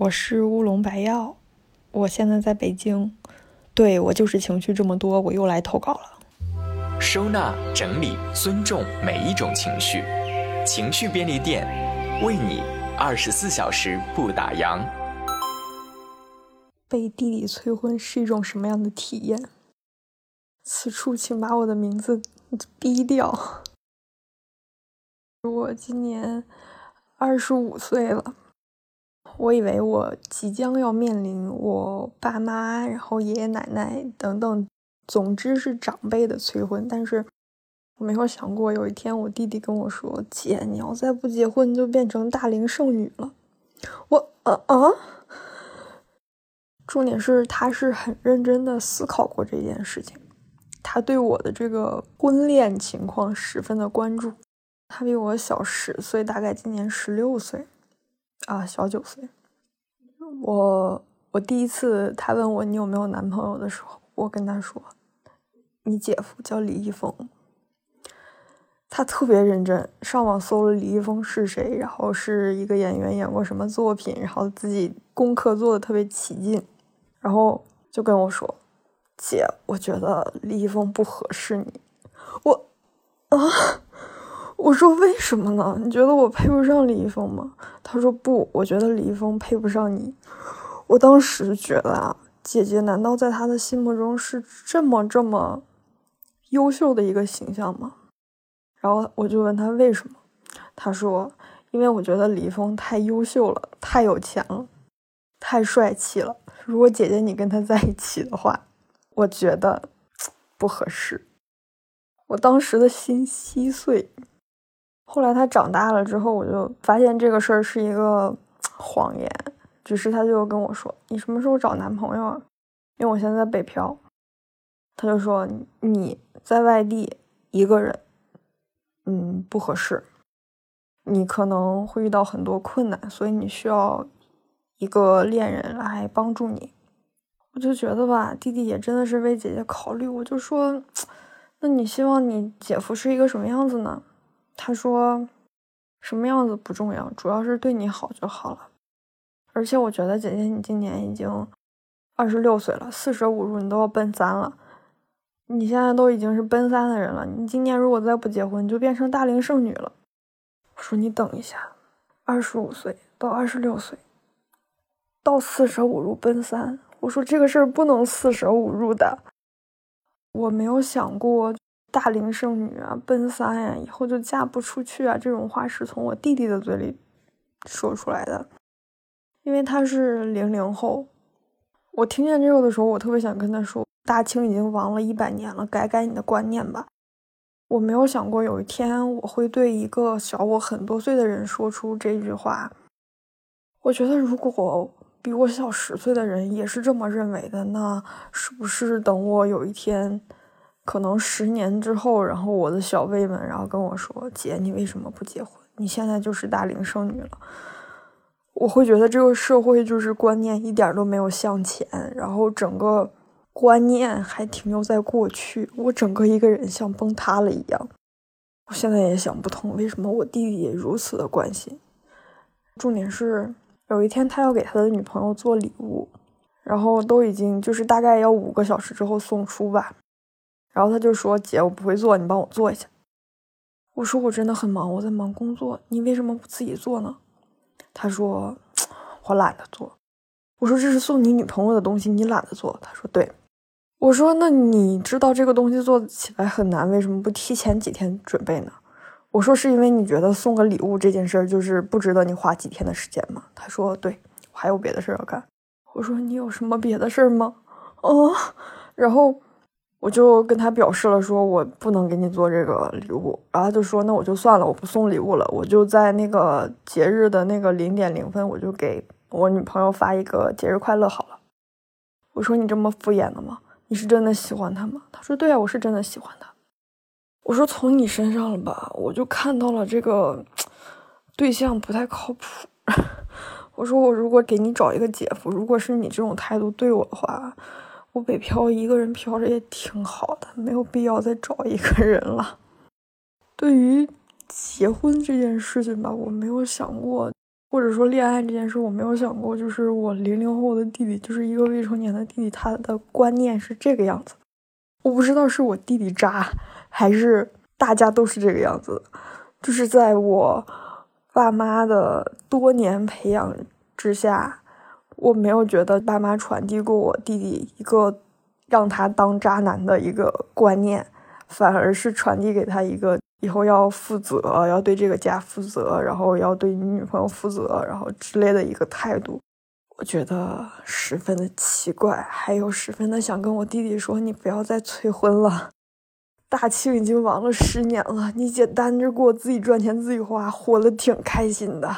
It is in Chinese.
我是乌龙白药，我现在在北京。对我就是情绪这么多，我又来投稿了。收纳、整理、尊重每一种情绪，情绪便利店为你二十四小时不打烊。被弟弟催婚是一种什么样的体验？此处请把我的名字逼掉。我今年二十五岁了。我以为我即将要面临我爸妈，然后爷爷奶奶等等，总之是长辈的催婚，但是我没有想过有一天我弟弟跟我说：“姐，你要再不结婚，就变成大龄剩女了。”我啊啊！重点是他是很认真的思考过这件事情，他对我的这个婚恋情况十分的关注。他比我小十岁，大概今年十六岁。啊，小九岁。我我第一次他问我你有没有男朋友的时候，我跟他说，你姐夫叫李易峰。他特别认真，上网搜了李易峰是谁，然后是一个演员，演过什么作品，然后自己功课做的特别起劲，然后就跟我说，姐，我觉得李易峰不合适你。我啊。我说为什么呢？你觉得我配不上李易峰吗？他说不，我觉得李易峰配不上你。我当时觉得啊，姐姐难道在他的心目中是这么这么优秀的一个形象吗？然后我就问他为什么，他说因为我觉得李易峰太优秀了，太有钱了，太帅气了。如果姐姐你跟他在一起的话，我觉得不合适。我当时的心稀碎。后来他长大了之后，我就发现这个事儿是一个谎言。只是他就跟我说：“你什么时候找男朋友啊？”因为我现在北漂，他就说：“你在外地一个人，嗯，不合适。你可能会遇到很多困难，所以你需要一个恋人来帮助你。”我就觉得吧，弟弟也真的是为姐姐考虑。我就说：“那你希望你姐夫是一个什么样子呢？”他说：“什么样子不重要，主要是对你好就好了。而且我觉得姐姐你今年已经二十六岁了，四舍五入你都要奔三了。你现在都已经是奔三的人了，你今年如果再不结婚，你就变成大龄剩女了。”我说：“你等一下，二十五岁到二十六岁到四舍五入奔三。”我说：“这个事儿不能四舍五入的。”我没有想过。大龄剩女啊，奔三呀，以后就嫁不出去啊！这种话是从我弟弟的嘴里说出来的，因为他是零零后。我听见这个的时候，我特别想跟他说：“大清已经亡了一百年了，改改你的观念吧。”我没有想过有一天我会对一个小我很多岁的人说出这句话。我觉得，如果比我小十岁的人也是这么认为的，那是不是等我有一天？可能十年之后，然后我的小辈们，然后跟我说：“姐，你为什么不结婚？你现在就是大龄剩女了。”我会觉得这个社会就是观念一点都没有向前，然后整个观念还停留在过去，我整个一个人像崩塌了一样。我现在也想不通，为什么我弟弟也如此的关心。重点是有一天他要给他的女朋友做礼物，然后都已经就是大概要五个小时之后送出吧。然后他就说：“姐，我不会做，你帮我做一下。”我说：“我真的很忙，我在忙工作，你为什么不自己做呢？”他说：“我懒得做。”我说：“这是送你女朋友的东西，你懒得做？”他说：“对。”我说：“那你知道这个东西做起来很难，为什么不提前几天准备呢？”我说：“是因为你觉得送个礼物这件事儿就是不值得你花几天的时间吗？”他说：“对，我还有别的事儿要干。”我说：“你有什么别的事儿吗？”哦，然后。我就跟他表示了，说我不能给你做这个礼物，然后他就说那我就算了，我不送礼物了，我就在那个节日的那个零点零分，我就给我女朋友发一个节日快乐好了。我说你这么敷衍的吗？你是真的喜欢他吗？他说对啊，我是真的喜欢他。我说从你身上了吧，我就看到了这个对象不太靠谱。我说我如果给你找一个姐夫，如果是你这种态度对我的话。我北漂一个人漂着也挺好的，没有必要再找一个人了。对于结婚这件事情吧，我没有想过或者说恋爱这件事，我没有想过，就是我零零后的弟弟，就是一个未成年的弟弟，他的观念是这个样子。我不知道是我弟弟渣，还是大家都是这个样子。就是在我爸妈的多年培养之下，我没有觉得爸妈传递过我弟弟一个让他当渣男的一个观念，反而是传递给他一个。以后要负责，要对这个家负责，然后要对你女朋友负责，然后之类的一个态度，我觉得十分的奇怪，还有十分的想跟我弟弟说，你不要再催婚了。大庆已经亡了十年了，你姐单着过，自己赚钱自己花，活得挺开心的。